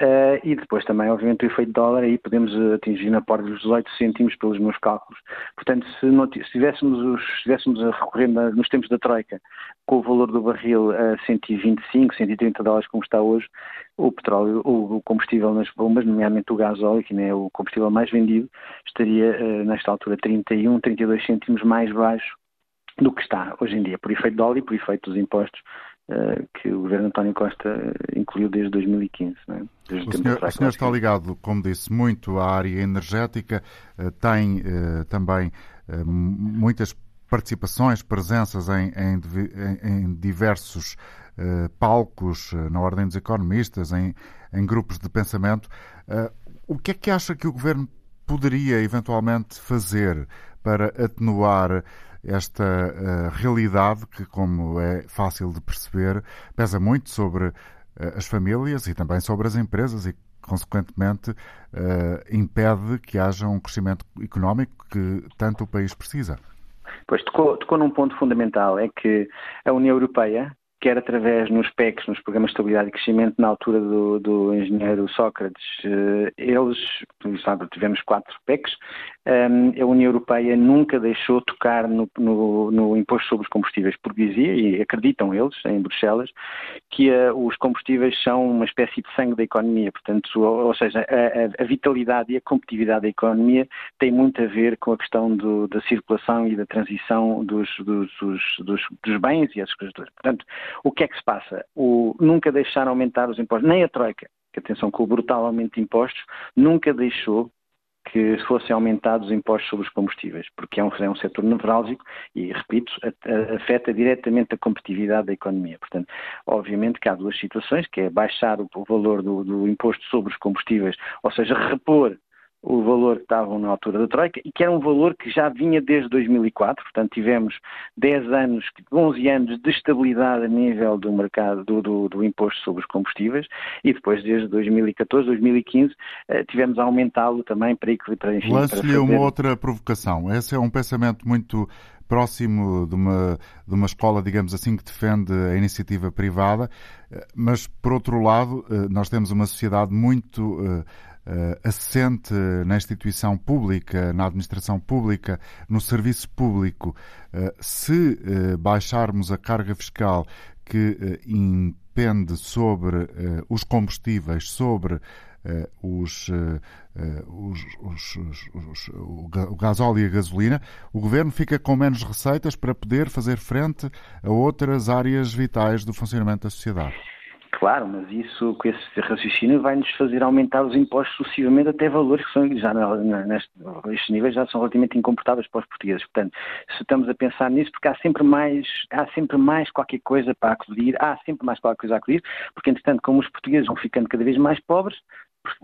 Uh, e depois também, obviamente, o efeito dólar, aí podemos atingir na porta dos 18 cêntimos pelos meus cálculos. Portanto, se, estivéssemos, os, estivéssemos a recorrer na, nos tempos da Troika com o valor do barril a 125, 130 dólares como está hoje, o petróleo, o, combustível nas bombas, nomeadamente o gás óleo, que é o combustível mais vendido, estaria uh, nesta altura 31, 32 cêntimos mais baixo do que está hoje em dia, por efeito dólar e por efeito dos impostos que o governo António Costa incluiu desde 2015. É? Desde o, senhor, o senhor, está ligado, como disse, muito à área energética, uh, tem também muitas participações, presenças em, em, em diversos palcos na ordem dos economistas, em, em grupos de pensamento. o que é que acha que o governo poderia eventualmente fazer para atenuar esta uh, realidade que, como é fácil de perceber, pesa muito sobre uh, as famílias e também sobre as empresas e, consequentemente, uh, impede que haja um crescimento económico que tanto o país precisa. Pois tocou, tocou num ponto fundamental, é que a União Europeia quer através nos PECs, nos Programas de Estabilidade e Crescimento, na altura do, do engenheiro Sócrates, eles, sabe, tivemos quatro PECs, a União Europeia nunca deixou tocar no, no, no, imposto sobre os combustíveis, porque dizia, e acreditam eles, em Bruxelas, que uh, os combustíveis são uma espécie de sangue da economia, portanto, ou, ou seja, a, a, vitalidade e a competitividade da economia tem muito a ver com a questão do, da circulação e da transição dos, dos, dos, dos bens e as coisas. Portanto, o que é que se passa? O, nunca deixaram aumentar os impostos, nem a Troika, que atenção, com o brutal aumento de impostos, nunca deixou que fossem aumentados os impostos sobre os combustíveis, porque é um, é um setor nevrálgico e, repito, afeta diretamente a competitividade da economia. Portanto, obviamente que há duas situações, que é baixar o, o valor do, do, imposto sobre os combustíveis, ou seja, repor o valor que estavam na altura da Troika e que era um valor que já vinha desde 2004, portanto tivemos 10 anos, 11 anos de estabilidade a nível do mercado do, do, do imposto sobre os combustíveis e depois desde 2014, 2015 eh, tivemos a aumentá-lo também para equilibrar. Lance-lhe fazer... uma outra provocação. Esse é um pensamento muito próximo de uma, de uma escola, digamos assim, que defende a iniciativa privada, eh, mas, por outro lado, eh, nós temos uma sociedade muito uh, assente na instituição pública, na administração pública, no serviço público, uh, se uh, baixarmos a carga fiscal que impende sobre os combustíveis, sobre os, os, os, os, o gasóleo e a gasolina, o governo fica com menos receitas para poder fazer frente a outras áreas vitais do funcionamento da sociedade. Claro, mas isso, com esse raciocínio, vai nos fazer aumentar os impostos sucessivamente até valores que são, já neste, estes níveis já são relativamente incomportáveis para os portugueses. Portanto, se estamos a pensar nisso, porque há sempre mais, há sempre mais qualquer coisa para acudir, há sempre mais qualquer coisa a acudir, porque entretanto, como os portugueses vão ficando cada vez mais pobres,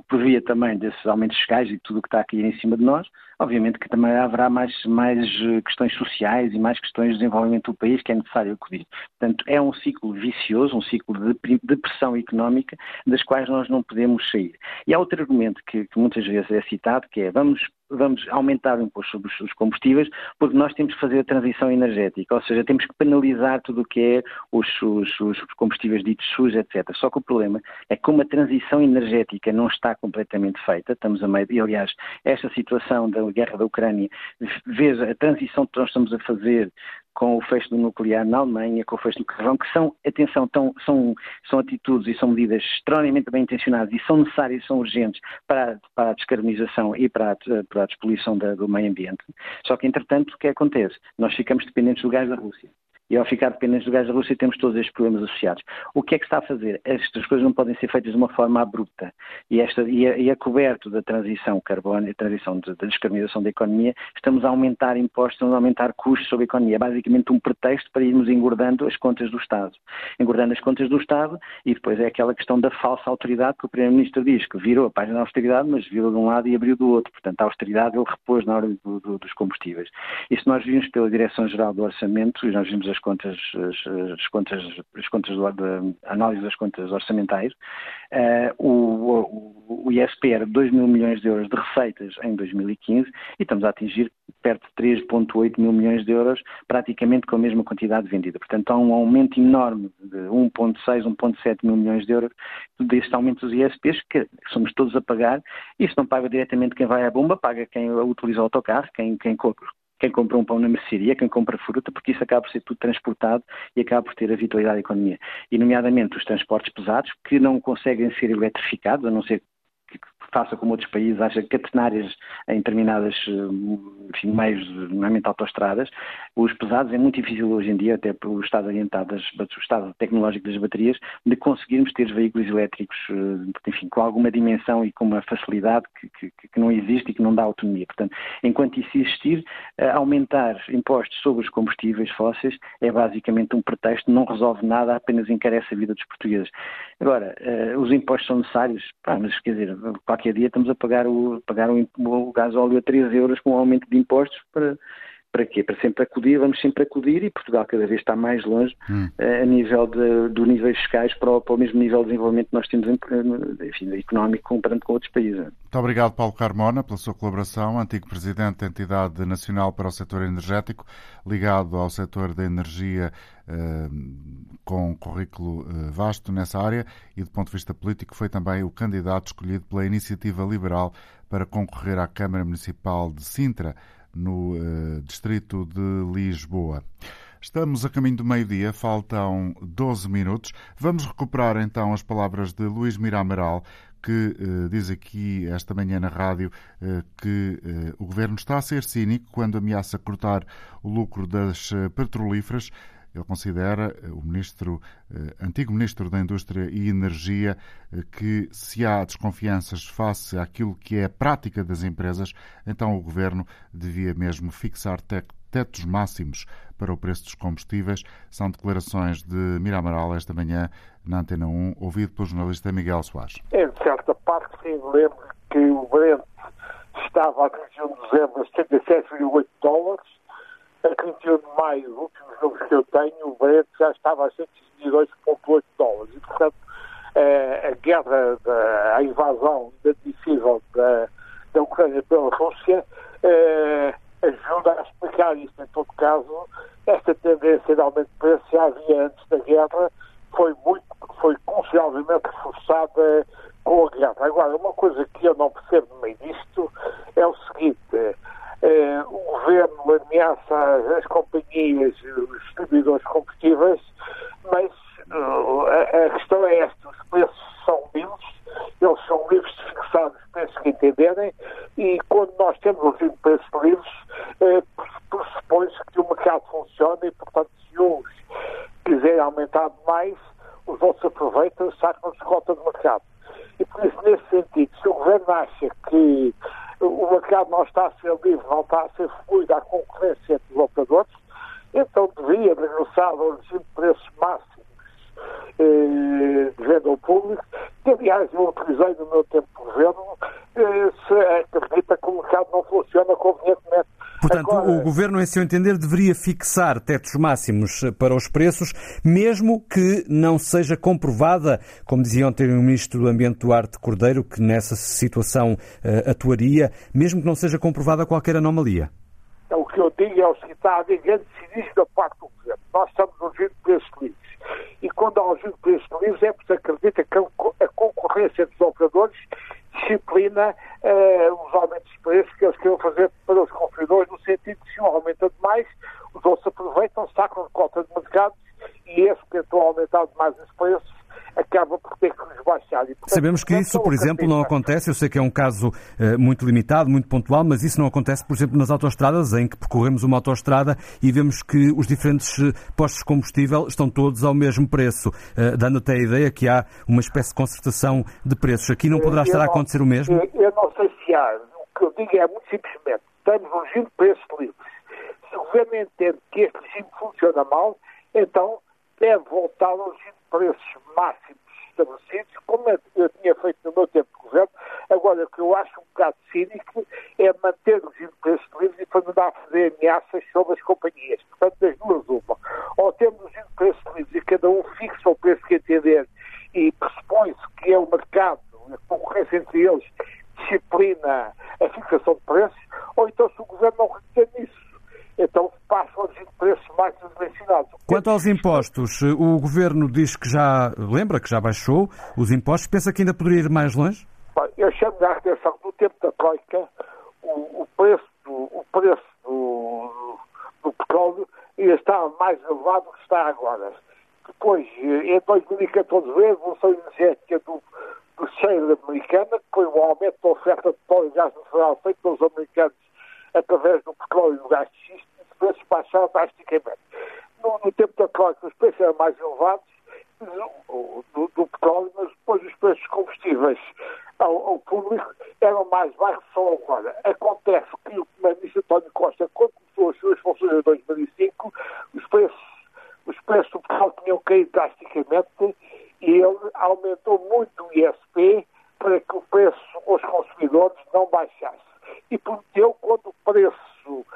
por via também desses aumentos fiscais e tudo o que está aqui em cima de nós, obviamente que também haverá mais, mais eh, questões sociais e mais questões de desenvolvimento do país que é necessário acudir. Portanto, é um ciclo vicioso, um ciclo de depressão económica, das quais nós não podemos sair. E há outro argumento que, que muitas vezes é citado, que é vamos vamos aumentar o imposto sobre os combustíveis, porque nós temos que fazer a transição energética, ou seja, temos que penalizar tudo o que é os, os, os combustíveis ditos sujos, etc. Só que o problema é que como a transição energética não está completamente feita, estamos a meio, e aliás, esta situação da guerra da Ucrânia, vês a transição que nós estamos a fazer com o fecho do nuclear na Alemanha, com o fecho do carvão, que são, atenção, tão, são, são atitudes e são medidas extremamente bem intencionadas e são necessárias e são urgentes para, para a descarbonização e para a, para a despoluição da, do meio ambiente. Só que, entretanto, o que acontece? Nós ficamos dependentes do gás da Rússia e ao ficar dependentes do gás da Rússia temos todos estes problemas associados. O que é que está a fazer? Estas coisas não podem ser feitas de uma forma abrupta e, esta, e, a, e a coberto da transição carbono, a transição da de, descarbonização da economia, estamos a aumentar impostos, estamos a aumentar custos sobre a economia. É basicamente um pretexto para irmos engordando as contas do Estado. Engordando as contas do Estado e depois é aquela questão da falsa autoridade que o Primeiro-Ministro diz, que virou a página da austeridade, mas virou de um lado e abriu do outro. Portanto, a austeridade ele repôs na hora do, do, dos combustíveis. Se nós vimos pela Direção-Geral do Orçamento, nós vimos as contas, as, as contas, as contas do, a análise das contas orçamentais, uh, o, o, o ISP era 2 mil milhões de euros de receitas em 2015 e estamos a atingir perto de 3,8 mil milhões de euros, praticamente com a mesma quantidade vendida. Portanto, há um aumento enorme de 1,6, 1,7 mil milhões de euros deste aumento dos ISPs, que somos todos a pagar. Isso não paga diretamente quem vai à bomba, paga quem utiliza o autocarro, quem, quem quem compra um pão na mercearia, quem compra fruta, porque isso acaba por ser tudo transportado e acaba por ter a vitalidade da economia. E, nomeadamente, os transportes pesados, que não conseguem ser eletrificados, a não ser faça como outros países, haja catenárias em determinadas eh, enfim, meios, normalmente autoestradas, os pesados é muito difícil hoje em dia, até pelo estado orientado, das, o estado tecnológico das baterias, de conseguirmos ter veículos elétricos, eh, enfim, com alguma dimensão e com uma facilidade que, que, que não existe e que não dá autonomia. Portanto, enquanto isso existir, eh, aumentar impostos sobre os combustíveis fósseis é basicamente um pretexto, não resolve nada, apenas encarece a vida dos portugueses. Agora, os impostos são necessários, mas quer dizer, qualquer dia estamos a pagar o, pagar o, o gás óleo a 3 euros com um aumento de impostos para, para quê? Para sempre acudir, vamos sempre acudir e Portugal cada vez está mais longe hum. uh, a nível de, dos níveis fiscais para o, para o, mesmo nível de desenvolvimento que nós temos em, enfim, económico comparando com outros países. Muito obrigado, Paulo Carmona, pela sua colaboração, antigo Presidente da Entidade Nacional para o Setor Energético, ligado ao setor da energia uh, com currículo uh, vasto nessa área e, do ponto de vista político, foi também o candidato escolhido pela Iniciativa Liberal para concorrer à Câmara Municipal de Sintra no uh, distrito de Lisboa. Estamos a caminho do meio-dia, faltam 12 minutos. Vamos recuperar então as palavras de Luís Miramaral, que uh, diz aqui esta manhã na rádio uh, que o governo está a ser cínico quando ameaça cortar o lucro das petrolíferas ele considera, eh, o ministro, eh, antigo ministro da Indústria e Energia, eh, que se há desconfianças face àquilo que é a prática das empresas, então o governo devia mesmo fixar tetos máximos para o preço dos combustíveis. São declarações de Miramaral esta manhã na Antena 1, ouvido pelo jornalista Miguel Soares. Em certa parte, sim, lembro que o Brent estava a 31 de dezembro a 77,8 dólares. A 31 de maio, os últimos números que eu tenho, o Brent já estava a 122,8 dólares. E, portanto, a guerra, a invasão inadmissível da, da Ucrânia pela Rússia ajuda a explicar isto. Em todo caso, esta tendência de aumento de preço já havia antes da guerra, foi muito, foi consideravelmente reforçada com a guerra. Agora, uma coisa que eu não percebo no meio disto é o seguinte, eh, o governo ameaça as companhias, os distribuidores de combustíveis, mas uh, a, a, questão é esta, os preços são livres, eles são livres de fixar os preços que entenderem e quando nós temos os preços livres, eh, pressupõe-se que o mercado funciona e, portanto, se uns quiserem aumentar mais, os outros aproveitam e sacam-se cota de mercado. E por isso, nesse sentido, se o governo acha que o mercado não está a ser livre, não está a ser fluido à concorrência entre os operadores, então devia regressar ao regime de preços máximos eh, de venda ao público, que aliás eu utilizei no meu tempo de governo, eh, se acredita que o mercado não funciona convenientemente. Portanto, Agora, o Governo, em seu entender, deveria fixar tetos máximos para os preços, mesmo que não seja comprovada, como dizia ontem o Ministro do Ambiente Duarte Cordeiro, que nessa situação uh, atuaria, mesmo que não seja comprovada qualquer anomalia. O que eu digo é o seguinte, há grande cinismo da parte do Governo. Nós estamos de preços livres. E quando há de preços livres é porque acredita que a concorrência entre os operadores disciplina uh, os aumentos de preços que eles querem fazer para os consumidores, no sentido que se um aumenta demais, os outros aproveitam, sacam de cota de mercados e esse que tentou aumentar demais os preços acaba por ter que nos baixar. E, portanto, Sabemos que isso, por exemplo, não acontece. Eu sei que é um caso uh, muito limitado, muito pontual, mas isso não acontece, por exemplo, nas autoestradas, em que percorremos uma autoestrada e vemos que os diferentes eh, postos de combustível estão todos ao mesmo preço, uh, dando até a ideia que há uma espécie de concertação de preços. Aqui não poderá eu estar não, a acontecer o mesmo? Eu, eu não sei se há. O que eu digo é muito simplesmente, estamos no regime de preços livres. Se o governo entende que este regime funciona mal, então deve voltar ao regime preços máximos estabelecidos, como eu tinha feito no meu tempo de governo. Agora, o que eu acho um bocado cínico é manter o regime de preços livres e para mandar fazer ameaças sobre as companhias. Portanto, das duas, uma. Ou temos o regime de preços livres e cada um fixa o preço que entender e pressupõe-se que é o mercado, a concorrência entre eles, disciplina a fixação de preços, ou então se o governo não retém nisso então passam a preços mais dimensionados. Quanto aos impostos, o Governo diz que já, lembra que já baixou os impostos, pensa que ainda poderia ir mais longe? Eu chamo a atenção que no tempo da Troika o, o preço, do, o preço do, do petróleo ia estar mais elevado do que está agora. Depois, em 2014, veio a evolução energética do, do cheiro americana, que foi um aumento da oferta de petróleo e gás natural feito pelos americanos através do petróleo e do gás xisto, os preços baixaram drasticamente. No, no tempo da Troika, os preços eram mais elevados do, do, do, petróleo, mas depois os preços combustíveis ao, ao público eram mais baixos só agora. Acontece que o primeiro-ministro António Costa, quando começou as suas funções em 2005, os preços, os preços do petróleo tinham caído drasticamente e ele aumentou muito o ISP para que o preço aos consumidores não baixasse e prometeu quando o preço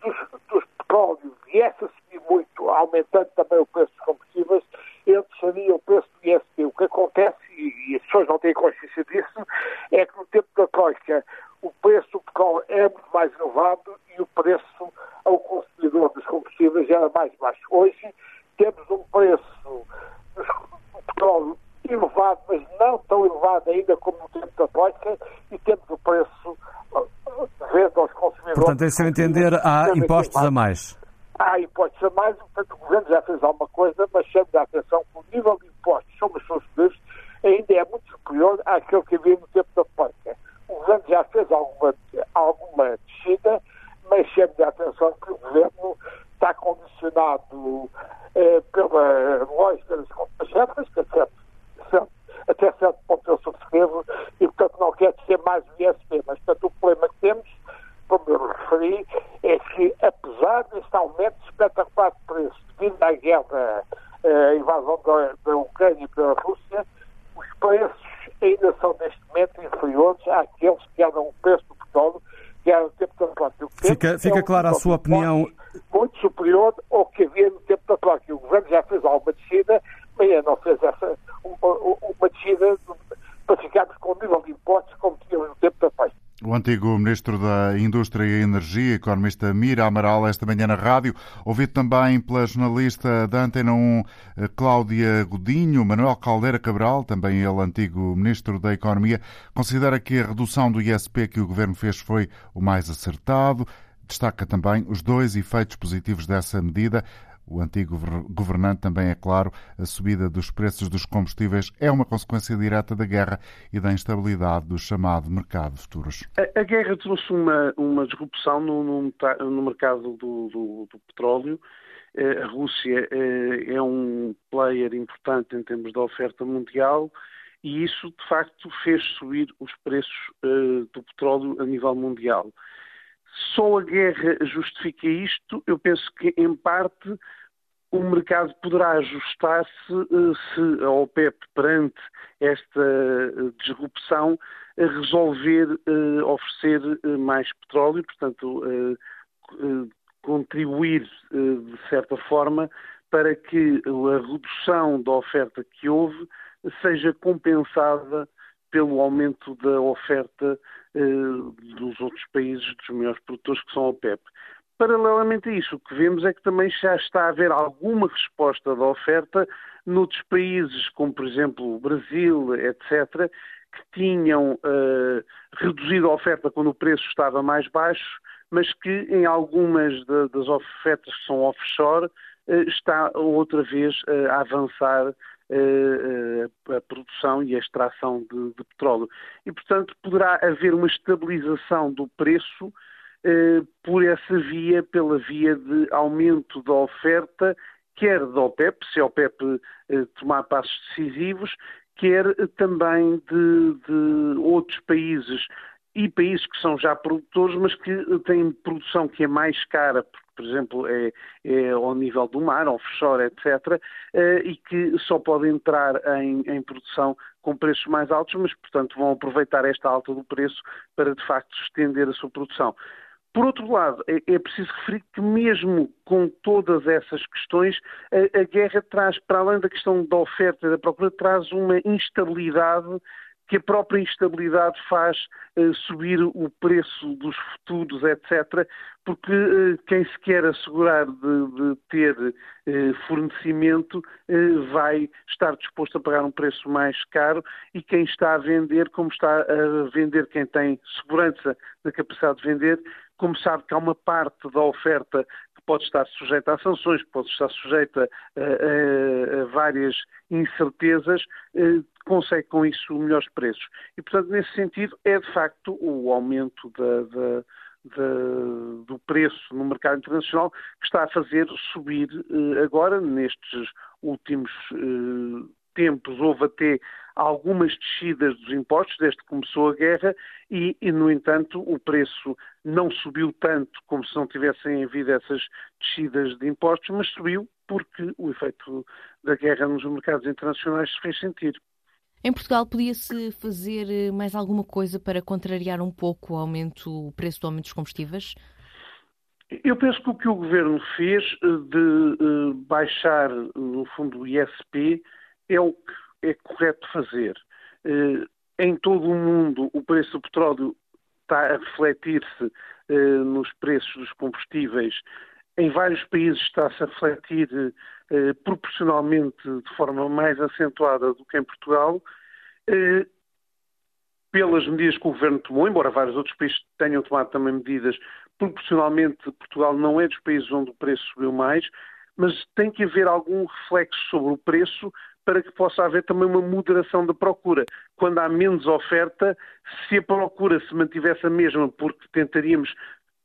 dos, dos petróleos viesse a subir muito, aumentando também o preço dos combustíveis, ele deixaria o preço do ISP. O que acontece, e as pessoas não têm consciência disso, é que no tempo da Troika o preço do petróleo é muito mais elevado e o preço ao consumidor dos combustíveis era mais baixo. Hoje temos um preço do petróleo elevado, mas não tão elevado ainda como no tempo da Troika, e temos o preço venda aos consumidores. Portanto, em seu entender, há impostos a mais. Há impostos a mais, portanto, o Governo já fez alguma coisa, mas chamo a atenção que o nível de impostos sobre os consumidores ainda é muito superior àquele que havia no tempo da Troika. O Governo já fez alguma, alguma descida, mas chamo a atenção que o Governo está condicionado eh, pela lógica das contas certas, que é certo, certo, até certo ponto eu subscrevo, e portanto não quer dizer mais o ISP, mas portanto o problema que temos, como eu referi, é que apesar deste aumento espetacular de preços devido à guerra, eh, a invasão da, da Ucrânia pela Rússia, os preços ainda são neste momento inferiores àqueles que eram o preço do petróleo da troika. Fica, fica é um clara a sua opinião. Muito superior ao que havia no tempo da troika. O governo já fez alguma descida, mas não fez essa, uma, uma descida para ficarmos com o nível de impostos como tínhamos no tempo da troika. O antigo Ministro da Indústria e Energia, economista Mira Amaral, esta manhã na rádio, ouvido também pela jornalista da Antena 1, eh, Cláudia Godinho, Manuel Caldeira Cabral, também ele antigo Ministro da Economia, considera que a redução do ISP que o Governo fez foi o mais acertado. Destaca também os dois efeitos positivos dessa medida, o antigo governante também é claro, a subida dos preços dos combustíveis é uma consequência direta da guerra e da instabilidade do chamado mercado de futuros. A, a guerra trouxe uma, uma disrupção no, no, no mercado do, do, do, petróleo. Eh, a Rússia eh, é um player importante em termos de oferta mundial e isso, de facto, fez subir os preços eh, do petróleo a nível mundial. Só a guerra justifica isto? Eu penso que, em parte, o mercado poderá ajustar-se eh, se a OPEP, perante esta eh, disrupção, resolver eh, oferecer mais petróleo, portanto, contribuir de certa forma para que a redução da oferta que houve seja compensada pelo aumento da oferta dos outros países, dos maiores produtores que são a OPEP. Paralelamente a isso, o que vemos é que também já está a haver alguma resposta da oferta noutros países, como por exemplo o Brasil, etc., que tinham uh, reduzido a oferta quando o preço estava mais baixo, mas que em algumas de, das ofertas que são offshore uh, está outra vez uh, a avançar a produção e a extração de, de petróleo. E, portanto, poderá haver uma estabilização do preço eh, por essa via, pela via de aumento da oferta, quer da OPEP, se a OPEP eh, tomar passos decisivos, quer também de, de outros países e países que são já produtores, mas que têm produção que é mais cara, porque, por exemplo, é, é ao nível do mar, offshore, etc., eh, e que só podem entrar em, em, produção com preços mais altos, mas, portanto, vão aproveitar esta alta do preço para, de facto, estender a sua produção. Por outro lado, é, é, preciso referir que, mesmo com todas essas questões, a, a, guerra traz, para além da questão da oferta e da procura, traz uma instabilidade que a própria instabilidade faz uh, subir o preço dos futuros, etc., porque uh, quem se quer assegurar de, de ter uh, fornecimento vai estar disposto a pagar um preço mais caro e quem está a vender, como está a vender quem tem segurança da capacidade de vender, como sabe que há uma parte da oferta que pode estar sujeita a sanções, pode estar sujeita a, a, a várias incertezas, eh, consegue com isso melhores preços. E, portanto, nesse sentido, é de facto o aumento da, da de, do preço no mercado internacional que está a fazer subir eh, agora, nestes últimos eh, tempos, houve até algumas descidas dos impostos desde que começou a guerra e, e, no entanto, o preço não subiu tanto como se não tivessem havido essas descidas de impostos, mas subiu porque o efeito da guerra nos mercados internacionais se fez sentir. Em Portugal podia-se fazer eh, mais alguma coisa para contrariar um pouco o aumento, o preço do aumento dos combustíveis? Eu penso que o que o Governo fez eh, de eh, baixar, no fundo, o ISP é o que é correto fazer. Em todo o mundo, o preço do petróleo está a refletir-se nos preços dos combustíveis. Em vários países está-se a refletir eh, proporcionalmente de forma mais acentuada do que em Portugal, eh, pelas medidas que o Governo tomou, embora vários outros países tenham tomado também medidas, proporcionalmente Portugal não é dos países onde o preço subiu mais, mas tem que haver algum reflexo sobre o preço para que possa haver também uma moderação da procura. Quando há menos oferta, se a procura se mantivesse a mesma, porque tentaríamos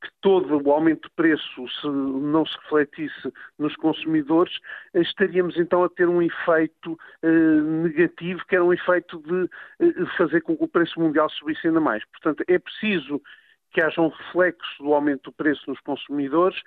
que todo o aumento de preço se não se refletisse nos consumidores, estaríamos então a ter um efeito eh, negativo, que era um efeito de eh, fazer com que o preço mundial subisse ainda mais. Portanto, é preciso que haja um reflexo do aumento do preço nos consumidores,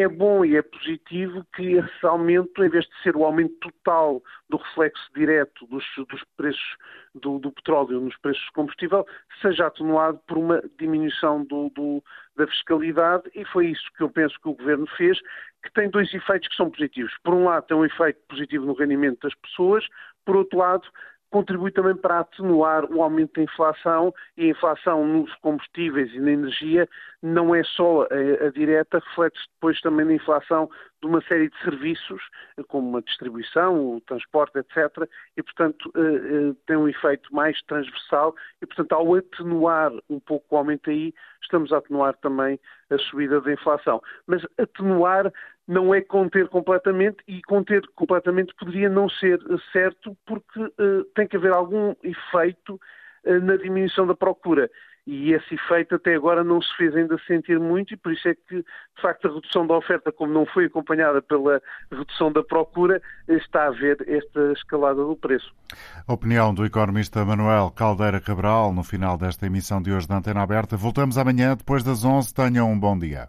é bom e é positivo que esse aumento, em vez de ser o aumento total do reflexo direto dos, dos preços do, do, petróleo nos preços de combustível, seja atenuado por uma diminuição do, do, da fiscalidade e foi isso que eu penso que o Governo fez, que tem dois efeitos que são positivos. Por um lado, tem um efeito positivo no rendimento das pessoas, por outro lado, contribui também para atenuar o aumento da inflação e a inflação nos combustíveis e na energia não é só a, a direta, reflete-se depois também na inflação de uma série de serviços, como a distribuição, o transporte, etc. E, portanto, eh, eh, tem um efeito mais transversal e, portanto, ao atenuar um pouco o aumento aí, estamos a atenuar também a subida da inflação. Mas atenuar não é conter completamente e conter completamente poderia não ser certo porque uh, tem que haver algum efeito uh, na diminuição da procura. E esse efeito até agora não se fez ainda sentir muito e por isso é que, de facto, a redução da oferta, como não foi acompanhada pela redução da procura, está a haver esta escalada do preço. A opinião do economista Manuel Caldeira Cabral no final desta emissão de hoje da Antena Aberta. Voltamos amanhã, depois das 11. Tenham um bom dia.